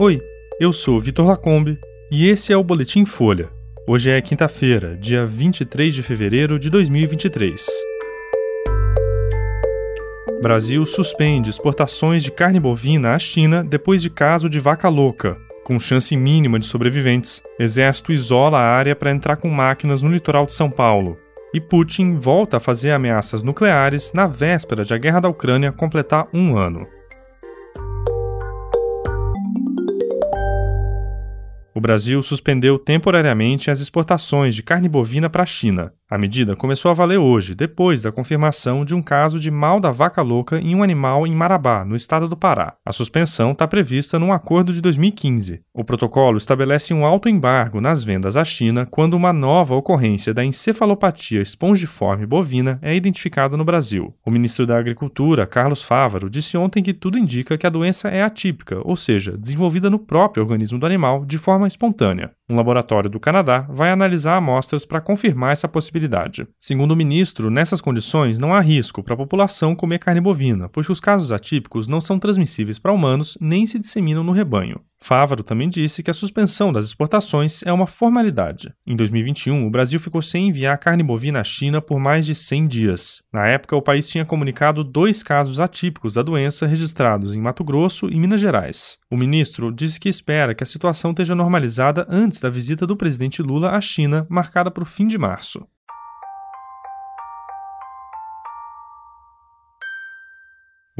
Oi, eu sou Vitor Lacombe e esse é o Boletim Folha. Hoje é quinta-feira, dia 23 de fevereiro de 2023. Brasil suspende exportações de carne bovina à China depois de caso de vaca louca. Com chance mínima de sobreviventes, Exército isola a área para entrar com máquinas no litoral de São Paulo. E Putin volta a fazer ameaças nucleares na véspera de a guerra da Ucrânia completar um ano. O Brasil suspendeu temporariamente as exportações de carne bovina para a China. A medida começou a valer hoje, depois da confirmação de um caso de mal da vaca louca em um animal em Marabá, no estado do Pará. A suspensão está prevista num acordo de 2015. O protocolo estabelece um alto embargo nas vendas à China quando uma nova ocorrência da encefalopatia espongiforme bovina é identificada no Brasil. O ministro da Agricultura, Carlos Fávaro, disse ontem que tudo indica que a doença é atípica, ou seja, desenvolvida no próprio organismo do animal de forma espontânea. Um laboratório do Canadá vai analisar amostras para confirmar essa possibilidade. Segundo o ministro, nessas condições não há risco para a população comer carne bovina, pois os casos atípicos não são transmissíveis para humanos nem se disseminam no rebanho. Fávaro também disse que a suspensão das exportações é uma formalidade. Em 2021, o Brasil ficou sem enviar carne bovina à China por mais de 100 dias. Na época, o país tinha comunicado dois casos atípicos da doença registrados em Mato Grosso e Minas Gerais. O ministro disse que espera que a situação esteja normalizada antes da visita do presidente Lula à China, marcada para o fim de março.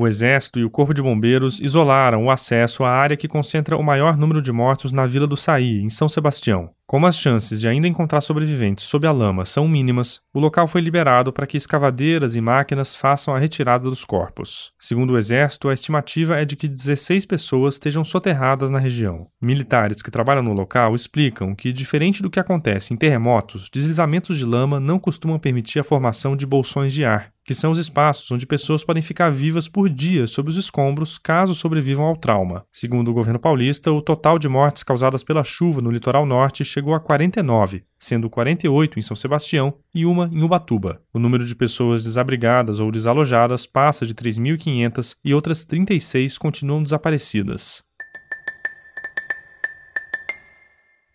O Exército e o Corpo de Bombeiros isolaram o acesso à área que concentra o maior número de mortos na Vila do Saí, em São Sebastião. Como as chances de ainda encontrar sobreviventes sob a lama são mínimas, o local foi liberado para que escavadeiras e máquinas façam a retirada dos corpos. Segundo o Exército, a estimativa é de que 16 pessoas estejam soterradas na região. Militares que trabalham no local explicam que, diferente do que acontece em terremotos, deslizamentos de lama não costumam permitir a formação de bolsões de ar, que são os espaços onde pessoas podem ficar vivas por dias sob os escombros caso sobrevivam ao trauma. Segundo o governo paulista, o total de mortes causadas pela chuva no litoral norte chegou a 49, sendo 48 em São Sebastião e uma em Ubatuba. O número de pessoas desabrigadas ou desalojadas passa de 3.500 e outras 36 continuam desaparecidas.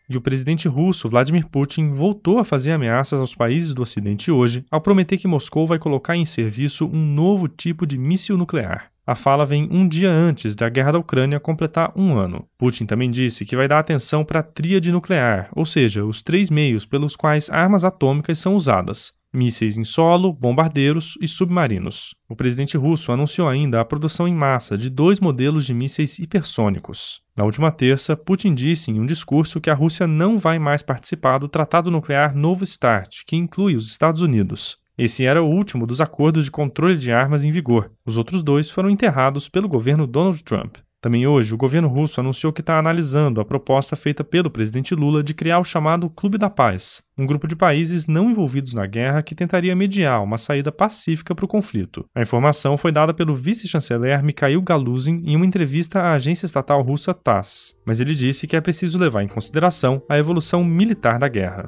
E o presidente russo Vladimir Putin voltou a fazer ameaças aos países do Ocidente hoje ao prometer que Moscou vai colocar em serviço um novo tipo de míssil nuclear. A fala vem um dia antes da guerra da Ucrânia completar um ano. Putin também disse que vai dar atenção para a tríade nuclear, ou seja, os três meios pelos quais armas atômicas são usadas: mísseis em solo, bombardeiros e submarinos. O presidente russo anunciou ainda a produção em massa de dois modelos de mísseis hipersônicos. Na última terça, Putin disse em um discurso que a Rússia não vai mais participar do Tratado Nuclear Novo START, que inclui os Estados Unidos. Esse era o último dos acordos de controle de armas em vigor. Os outros dois foram enterrados pelo governo Donald Trump. Também hoje, o governo russo anunciou que está analisando a proposta feita pelo presidente Lula de criar o chamado Clube da Paz, um grupo de países não envolvidos na guerra que tentaria mediar uma saída pacífica para o conflito. A informação foi dada pelo vice-chanceler Mikhail Galuzin em uma entrevista à agência estatal russa TASS, mas ele disse que é preciso levar em consideração a evolução militar da guerra.